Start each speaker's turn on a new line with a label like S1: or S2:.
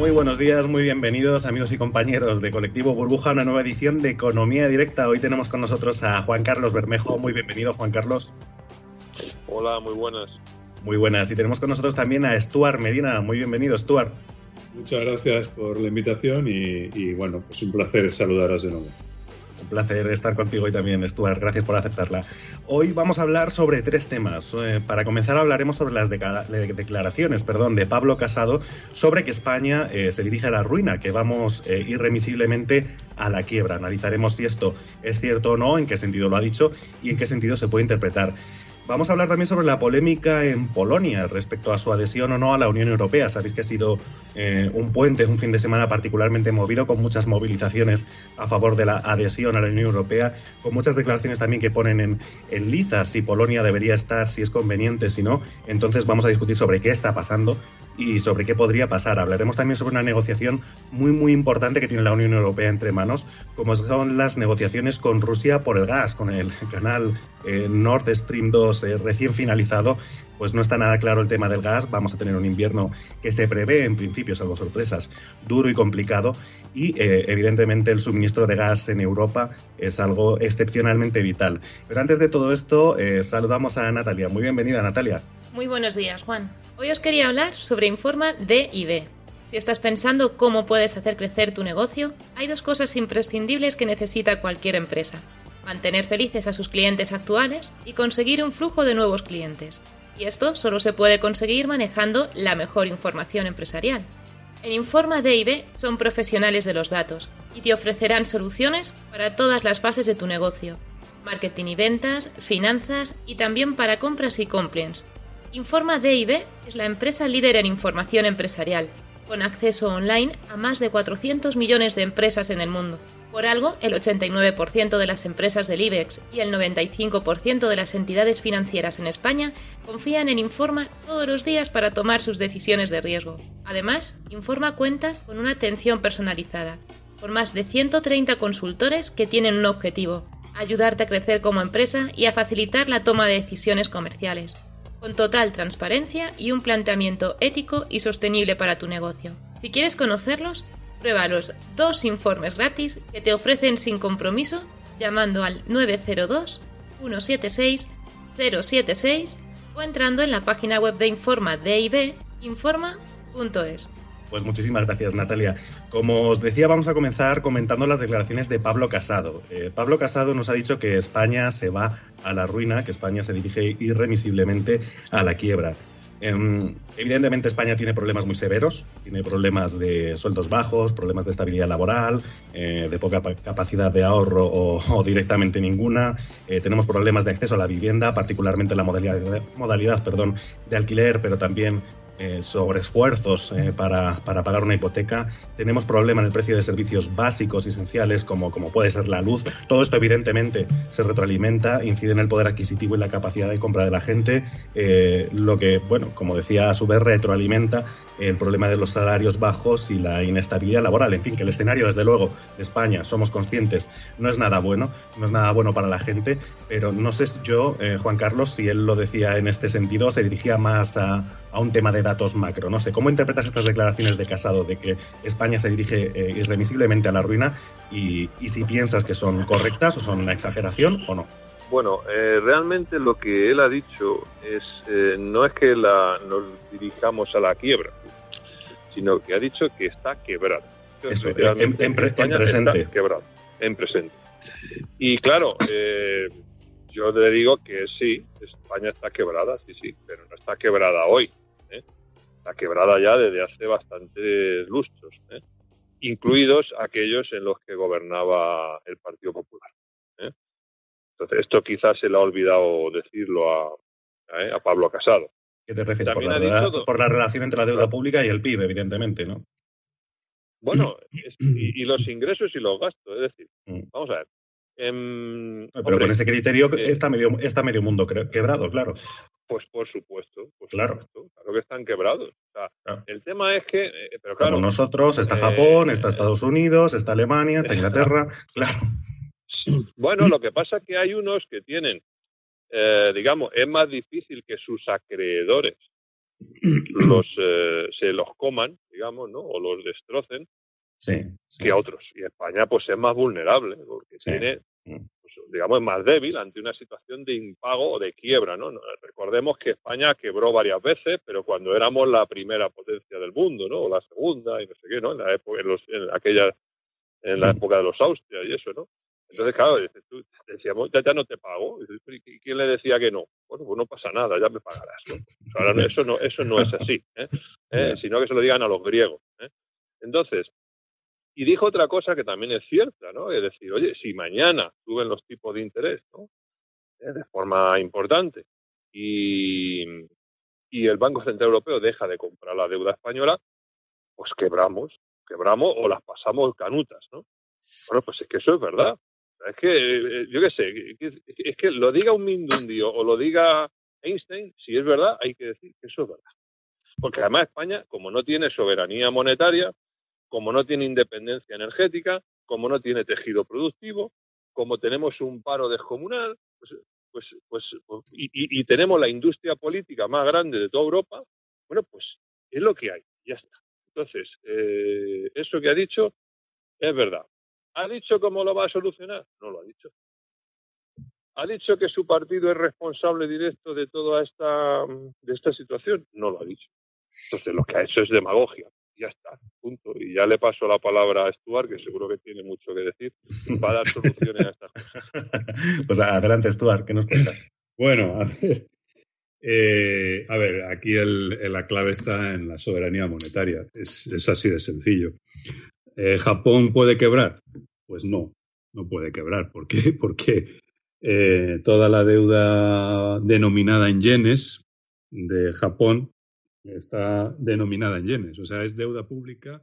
S1: Muy buenos días, muy bienvenidos amigos y compañeros de Colectivo Burbuja, una nueva edición de Economía Directa. Hoy tenemos con nosotros a Juan Carlos Bermejo. Muy bienvenido, Juan Carlos.
S2: Hola, muy buenas.
S1: Muy buenas. Y tenemos con nosotros también a Stuart Medina. Muy bienvenido, Stuart.
S3: Muchas gracias por la invitación y, y bueno, pues un placer saludaros de nuevo.
S1: Un placer estar contigo hoy también, Stuart. Gracias por aceptarla. Hoy vamos a hablar sobre tres temas. Eh, para comenzar hablaremos sobre las declaraciones perdón, de Pablo Casado sobre que España eh, se dirige a la ruina, que vamos eh, irremisiblemente a la quiebra. Analizaremos si esto es cierto o no, en qué sentido lo ha dicho y en qué sentido se puede interpretar. Vamos a hablar también sobre la polémica en Polonia respecto a su adhesión o no a la Unión Europea. Sabéis que ha sido eh, un puente, un fin de semana particularmente movido, con muchas movilizaciones a favor de la adhesión a la Unión Europea, con muchas declaraciones también que ponen en, en liza si Polonia debería estar, si es conveniente, si no. Entonces vamos a discutir sobre qué está pasando y sobre qué podría pasar. Hablaremos también sobre una negociación muy, muy importante que tiene la Unión Europea entre manos, como son las negociaciones con Rusia por el gas, con el canal eh, Nord Stream 2 eh, recién finalizado. Pues no está nada claro el tema del gas. Vamos a tener un invierno que se prevé, en principio, salvo sorpresas, duro y complicado. Y eh, evidentemente el suministro de gas en Europa es algo excepcionalmente vital. Pero antes de todo esto, saludamos a Natalia. Muy bienvenida, Natalia.
S4: Muy buenos días, Juan. Hoy os quería hablar sobre Informa D y B. Si estás pensando cómo puedes hacer crecer tu negocio, hay dos cosas imprescindibles que necesita cualquier empresa. Mantener felices a sus clientes actuales y conseguir un flujo de nuevos clientes. Y esto solo se puede conseguir manejando la mejor información empresarial. En Informa D&B son profesionales de los datos y te ofrecerán soluciones para todas las fases de tu negocio. Marketing y ventas, finanzas y también para compras y compliance. Informa D&B es la empresa líder en información empresarial, con acceso online a más de 400 millones de empresas en el mundo. Por algo, el 89% de las empresas del IBEX y el 95% de las entidades financieras en España confían en Informa todos los días para tomar sus decisiones de riesgo. Además, Informa cuenta con una atención personalizada, por más de 130 consultores que tienen un objetivo, ayudarte a crecer como empresa y a facilitar la toma de decisiones comerciales, con total transparencia y un planteamiento ético y sostenible para tu negocio. Si quieres conocerlos, Prueba los dos informes gratis que te ofrecen sin compromiso llamando al 902 176 076 o entrando en la página web de Informa DIB informa.es.
S1: Pues muchísimas gracias, Natalia. Como os decía, vamos a comenzar comentando las declaraciones de Pablo Casado. Eh, Pablo Casado nos ha dicho que España se va a la ruina, que España se dirige irremisiblemente a la quiebra. Eh, evidentemente España tiene problemas muy severos, tiene problemas de sueldos bajos, problemas de estabilidad laboral, eh, de poca capacidad de ahorro o, directamente ninguna. Eh, tenemos problemas de acceso a la vivienda, particularmente la modalidad, de alquiler, pero también eh, sobre esfuerzos eh, para, para, pagar una hipoteca. Tenemos problemas en el precio de servicios básicos y esenciales como, como puede ser la luz. Todo esto evidentemente se retroalimenta, incide en el poder adquisitivo y la capacidad de compra de la gente, eh, lo que, bueno, como decía, a su vez retroalimenta el problema de los salarios bajos y la inestabilidad laboral. En fin, que el escenario, desde luego, de España, somos conscientes, no es nada bueno, no es nada bueno para la gente, pero no sé yo, eh, Juan Carlos, si él lo decía en este sentido, se dirigía más a, a, un tema de datos macro. No sé, ¿cómo interpretas estas declaraciones de Casado de que España se dirige eh, irremisiblemente a la ruina y, y si piensas que son correctas o son una exageración o no?
S2: Bueno, eh, realmente lo que él ha dicho es eh, no es que la, nos dirijamos a la quiebra, sino que ha dicho que está quebrado.
S1: Eso, en, en, pre, en, presente.
S2: Está quebrado, en presente. Y claro, eh, yo le digo que sí, España está quebrada, sí, sí, pero no está quebrada hoy. ¿eh? Está quebrada ya desde hace bastantes lustros, ¿eh? incluidos aquellos en los que gobernaba el Partido Popular. ¿Eh? Entonces, esto quizás se le ha olvidado decirlo a, a, Pablo Casado.
S1: ¿Qué te refieres? Por la, por la, relación entre la deuda pública y el PIB, evidentemente, ¿no?
S2: Bueno, y, los ingresos y los gastos. Es decir, mm. vamos a ver.
S1: Em, pero con ese criterio eh, está, medio, está medio mundo quebrado, claro.
S2: Pues por supuesto,
S1: claro.
S2: claro que están quebrados. El tema es que, eh, pero claro,
S1: Como nosotros, está eh, Japón, está Estados Unidos, está Alemania, está Inglaterra, claro.
S2: Bueno, lo que pasa es que hay unos que tienen, digamos, es más difícil que sus acreedores los se los coman, digamos, ¿no? O los destrocen, que otros. Y España pues es más vulnerable porque tiene, mm. pues, digamos, es más débil ante una situación de impago o de quiebra. ¿no? Recordemos que España quebró varias veces, pero cuando éramos la primera potencia del mundo, ¿no? o la segunda y no sé qué, ¿no? en, la época, en, aquella, en la época de los Austria y eso, ¿no? Entonces, claro, tú, decíamos, ya, no te pago. ¿Y quién le decía que no? Bueno, pues no pasa nada, ya me pagarás. Ahora, eso, no, eso no es así, ¿eh? ¿Eh? sino que se lo digan a los griegos. ¿eh? Entonces, y dijo otra cosa que también es cierta, ¿no? Es decir, oye, si mañana suben los tipos de interés, ¿no? De forma importante y, y el Banco Central Europeo deja de comprar la deuda española, pues quebramos, quebramos o las pasamos canutas, ¿no? Bueno, pues es que eso es verdad. Es que, eh, yo qué sé, es que lo diga un Mindundio o lo diga Einstein, si es verdad, hay que decir que eso es verdad. Porque además España, como no tiene soberanía monetaria, como no tiene independencia energética, como no tiene tejido productivo, como tenemos un paro descomunal, pues, pues, pues, pues y, tenemos la industria política más grande de toda Europa, bueno, pues es lo que hay, ya está. Entonces, eh, eso que ha dicho es verdad. ¿Ha dicho cómo lo va a solucionar? No lo ha dicho. ¿Ha dicho que su partido es responsable directo de toda esta, de esta situación? No lo ha dicho. Entonces, lo que ha hecho es demagogia ya está, punto. Y ya le paso la palabra a Stuart, que seguro que tiene mucho que decir, para dar soluciones a estas cosas.
S1: Pues adelante, Stuart, ¿qué nos cuentas?
S3: Bueno, a ver, eh, a ver aquí la clave está en la soberanía monetaria, es, así de sencillo. Eh, ¿Japón puede quebrar? Pues no, no puede quebrar. ¿Por qué? Porque eh, toda la deuda denominada en yenes de Japón está denominada en yenes, o sea, es deuda pública.